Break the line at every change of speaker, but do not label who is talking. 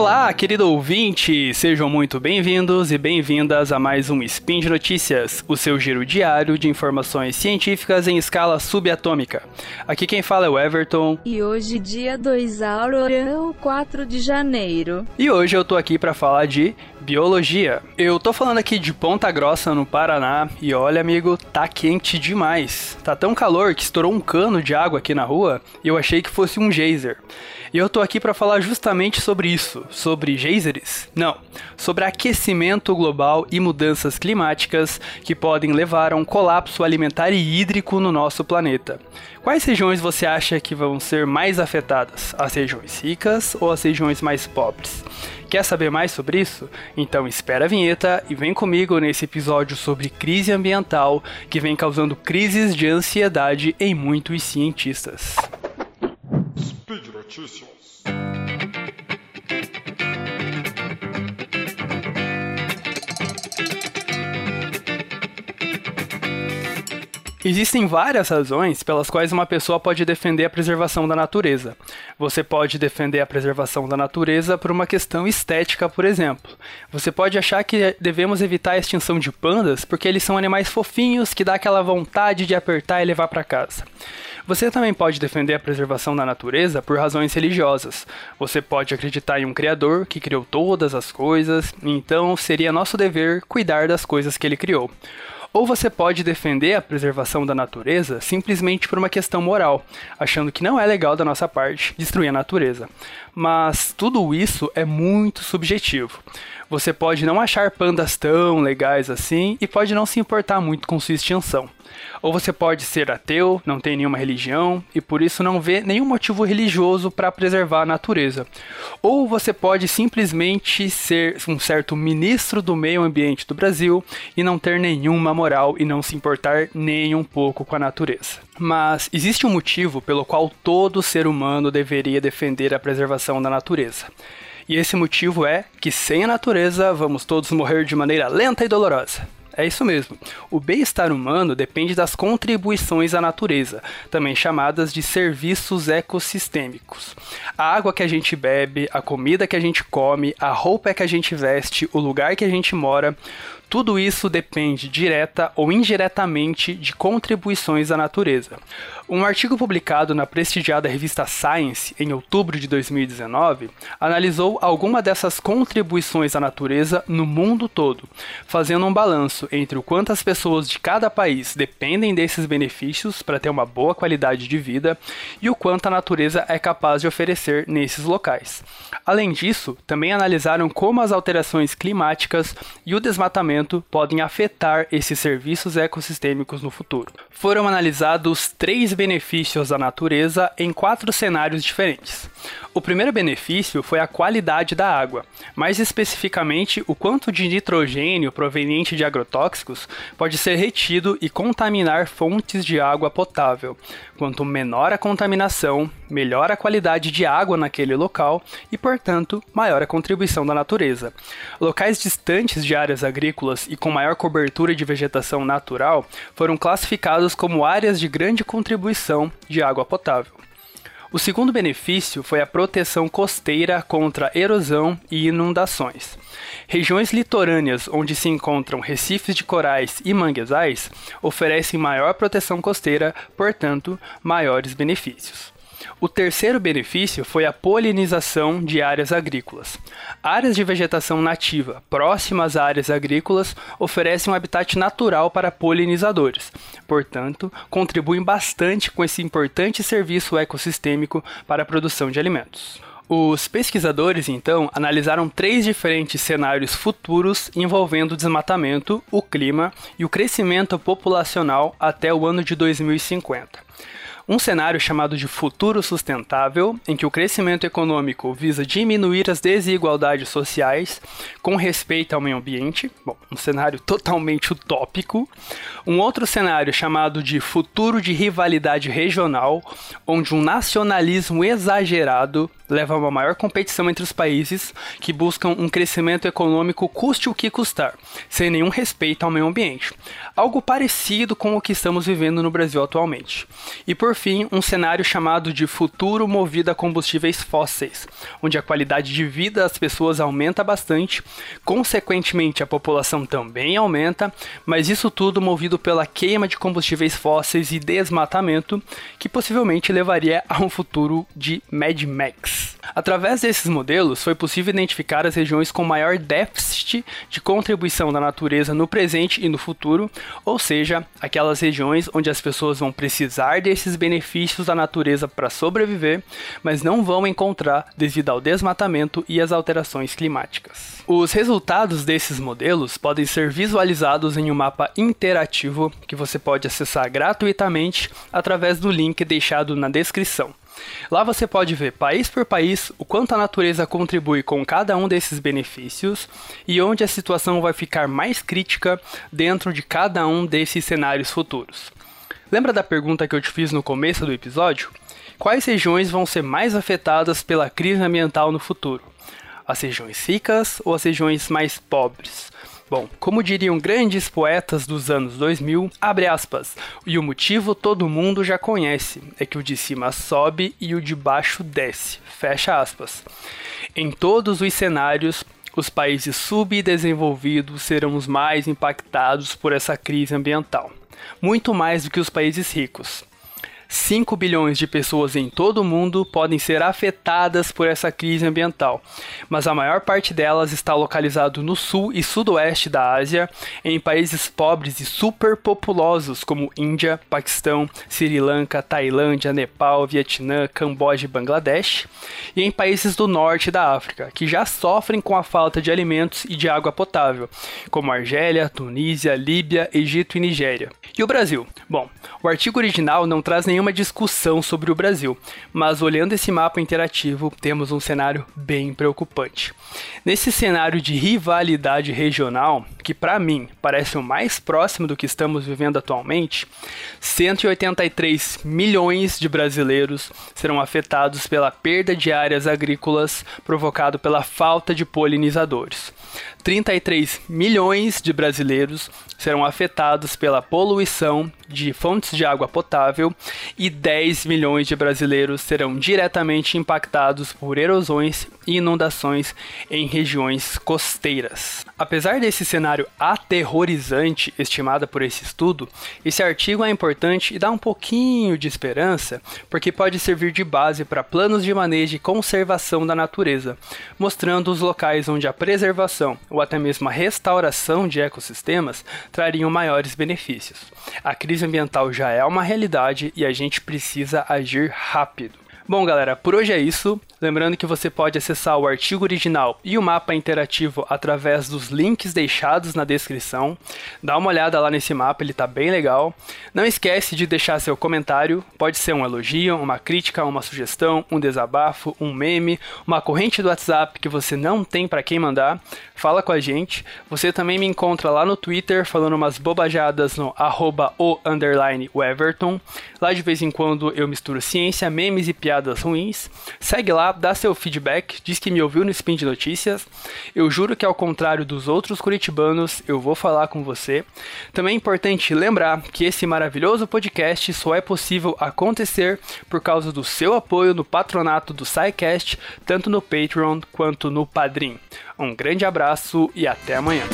Olá, querido ouvinte! Sejam muito bem-vindos e bem-vindas a mais um Spin de Notícias, o seu giro diário de informações científicas em escala subatômica. Aqui quem fala é o Everton.
E hoje, dia 2 Aurora, 4 de janeiro.
E hoje eu tô aqui para falar de biologia. Eu tô falando aqui de Ponta Grossa, no Paraná, e olha, amigo, tá quente demais. Tá tão calor que estourou um cano de água aqui na rua e eu achei que fosse um geyser. E eu tô aqui para falar justamente sobre isso, sobre geysers? Não, sobre aquecimento global e mudanças climáticas que podem levar a um colapso alimentar e hídrico no nosso planeta. Quais regiões você acha que vão ser mais afetadas? As regiões ricas ou as regiões mais pobres? Quer saber mais sobre isso? Então espera a vinheta e vem comigo nesse episódio sobre crise ambiental que vem causando crises de ansiedade em muitos cientistas. Speed. Existem várias razões pelas quais uma pessoa pode defender a preservação da natureza. Você pode defender a preservação da natureza por uma questão estética, por exemplo. Você pode achar que devemos evitar a extinção de pandas porque eles são animais fofinhos que dá aquela vontade de apertar e levar para casa. Você também pode defender a preservação da natureza por razões religiosas. Você pode acreditar em um Criador que criou todas as coisas, então seria nosso dever cuidar das coisas que ele criou. Ou você pode defender a preservação da natureza simplesmente por uma questão moral, achando que não é legal da nossa parte destruir a natureza. Mas tudo isso é muito subjetivo. Você pode não achar pandas tão legais assim e pode não se importar muito com sua extinção. Ou você pode ser ateu, não tem nenhuma religião e por isso não vê nenhum motivo religioso para preservar a natureza. Ou você pode simplesmente ser um certo ministro do meio ambiente do Brasil e não ter nenhuma moral e não se importar nem um pouco com a natureza. Mas existe um motivo pelo qual todo ser humano deveria defender a preservação da natureza. E esse motivo é que sem a natureza vamos todos morrer de maneira lenta e dolorosa. É isso mesmo. O bem-estar humano depende das contribuições à natureza, também chamadas de serviços ecossistêmicos. A água que a gente bebe, a comida que a gente come, a roupa que a gente veste, o lugar que a gente mora, tudo isso depende direta ou indiretamente de contribuições à natureza. Um artigo publicado na prestigiada revista Science em outubro de 2019 analisou alguma dessas contribuições à natureza no mundo todo, fazendo um balanço entre o quanto as pessoas de cada país dependem desses benefícios para ter uma boa qualidade de vida e o quanto a natureza é capaz de oferecer nesses locais. Além disso, também analisaram como as alterações climáticas e o desmatamento podem afetar esses serviços ecossistêmicos no futuro. Foram analisados três benefícios da natureza em quatro cenários diferentes. O primeiro benefício foi a qualidade da água, mais especificamente o quanto de nitrogênio proveniente de agrotóxicos pode ser retido e contaminar fontes de água potável. Quanto menor a contaminação, melhor a qualidade de água naquele local e, portanto, maior a contribuição da natureza. Locais distantes de áreas agrícolas e com maior cobertura de vegetação natural foram classificados como áreas de grande contribuição de água potável. O segundo benefício foi a proteção costeira contra erosão e inundações. Regiões litorâneas onde se encontram recifes de corais e manguezais oferecem maior proteção costeira, portanto, maiores benefícios. O terceiro benefício foi a polinização de áreas agrícolas. Áreas de vegetação nativa próximas a áreas agrícolas oferecem um habitat natural para polinizadores, portanto, contribuem bastante com esse importante serviço ecossistêmico para a produção de alimentos. Os pesquisadores, então, analisaram três diferentes cenários futuros envolvendo o desmatamento, o clima e o crescimento populacional até o ano de 2050 um cenário chamado de futuro sustentável, em que o crescimento econômico visa diminuir as desigualdades sociais com respeito ao meio ambiente, bom, um cenário totalmente utópico. Um outro cenário chamado de futuro de rivalidade regional, onde um nacionalismo exagerado leva a uma maior competição entre os países que buscam um crescimento econômico custe o que custar, sem nenhum respeito ao meio ambiente. Algo parecido com o que estamos vivendo no Brasil atualmente. E por fim, um cenário chamado de futuro movido a combustíveis fósseis, onde a qualidade de vida das pessoas aumenta bastante, consequentemente a população também aumenta, mas isso tudo movido pela queima de combustíveis fósseis e desmatamento, que possivelmente levaria a um futuro de Mad Max. Através desses modelos, foi possível identificar as regiões com maior déficit de contribuição da natureza no presente e no futuro, ou seja, aquelas regiões onde as pessoas vão precisar desses benefícios da natureza para sobreviver, mas não vão encontrar devido ao desmatamento e às alterações climáticas. Os resultados desses modelos podem ser visualizados em um mapa interativo que você pode acessar gratuitamente através do link deixado na descrição. Lá você pode ver país por país o quanto a natureza contribui com cada um desses benefícios e onde a situação vai ficar mais crítica dentro de cada um desses cenários futuros. Lembra da pergunta que eu te fiz no começo do episódio? Quais regiões vão ser mais afetadas pela crise ambiental no futuro? As regiões ricas ou as regiões mais pobres? Bom, como diriam grandes poetas dos anos 2000, abre aspas, e o motivo todo mundo já conhece, é que o de cima sobe e o de baixo desce, fecha aspas. Em todos os cenários, os países subdesenvolvidos serão os mais impactados por essa crise ambiental, muito mais do que os países ricos. 5 bilhões de pessoas em todo o mundo podem ser afetadas por essa crise ambiental, mas a maior parte delas está localizado no sul e sudoeste da Ásia, em países pobres e superpopulosos como Índia, Paquistão, Sri Lanka, Tailândia, Nepal, Vietnã, Camboja e Bangladesh, e em países do norte da África, que já sofrem com a falta de alimentos e de água potável, como Argélia, Tunísia, Líbia, Egito e Nigéria. E o Brasil? Bom, o artigo original não traz nenhuma discussão sobre o Brasil, mas olhando esse mapa interativo, temos um cenário bem preocupante. Nesse cenário de rivalidade regional, que para mim parece o mais próximo do que estamos vivendo atualmente, 183 milhões de brasileiros serão afetados pela perda de áreas agrícolas provocado pela falta de polinizadores. 33 milhões de brasileiros serão afetados pela poluição de fontes de água potável e 10 milhões de brasileiros serão diretamente impactados por erosões e inundações em regiões costeiras. Apesar desse cenário aterrorizante estimado por esse estudo, esse artigo é importante e dá um pouquinho de esperança, porque pode servir de base para planos de manejo e conservação da natureza, mostrando os locais onde a preservação ou até mesmo a restauração de ecossistemas trariam maiores benefícios. A crise ambiental já é uma realidade e a gente precisa agir rápido. Bom, galera, por hoje é isso. Lembrando que você pode acessar o artigo original e o mapa interativo através dos links deixados na descrição. Dá uma olhada lá nesse mapa, ele tá bem legal. Não esquece de deixar seu comentário, pode ser um elogio, uma crítica, uma sugestão, um desabafo, um meme, uma corrente do WhatsApp que você não tem para quem mandar. Fala com a gente. Você também me encontra lá no Twitter falando umas bobajadas no arroba o underline. Lá de vez em quando eu misturo ciência, memes e piadas ruins. Segue lá dá seu feedback, diz que me ouviu no Spin de Notícias. Eu juro que ao contrário dos outros curitibanos, eu vou falar com você. Também é importante lembrar que esse maravilhoso podcast só é possível acontecer por causa do seu apoio no patronato do SciCast, tanto no Patreon quanto no Padrim. Um grande abraço e até amanhã.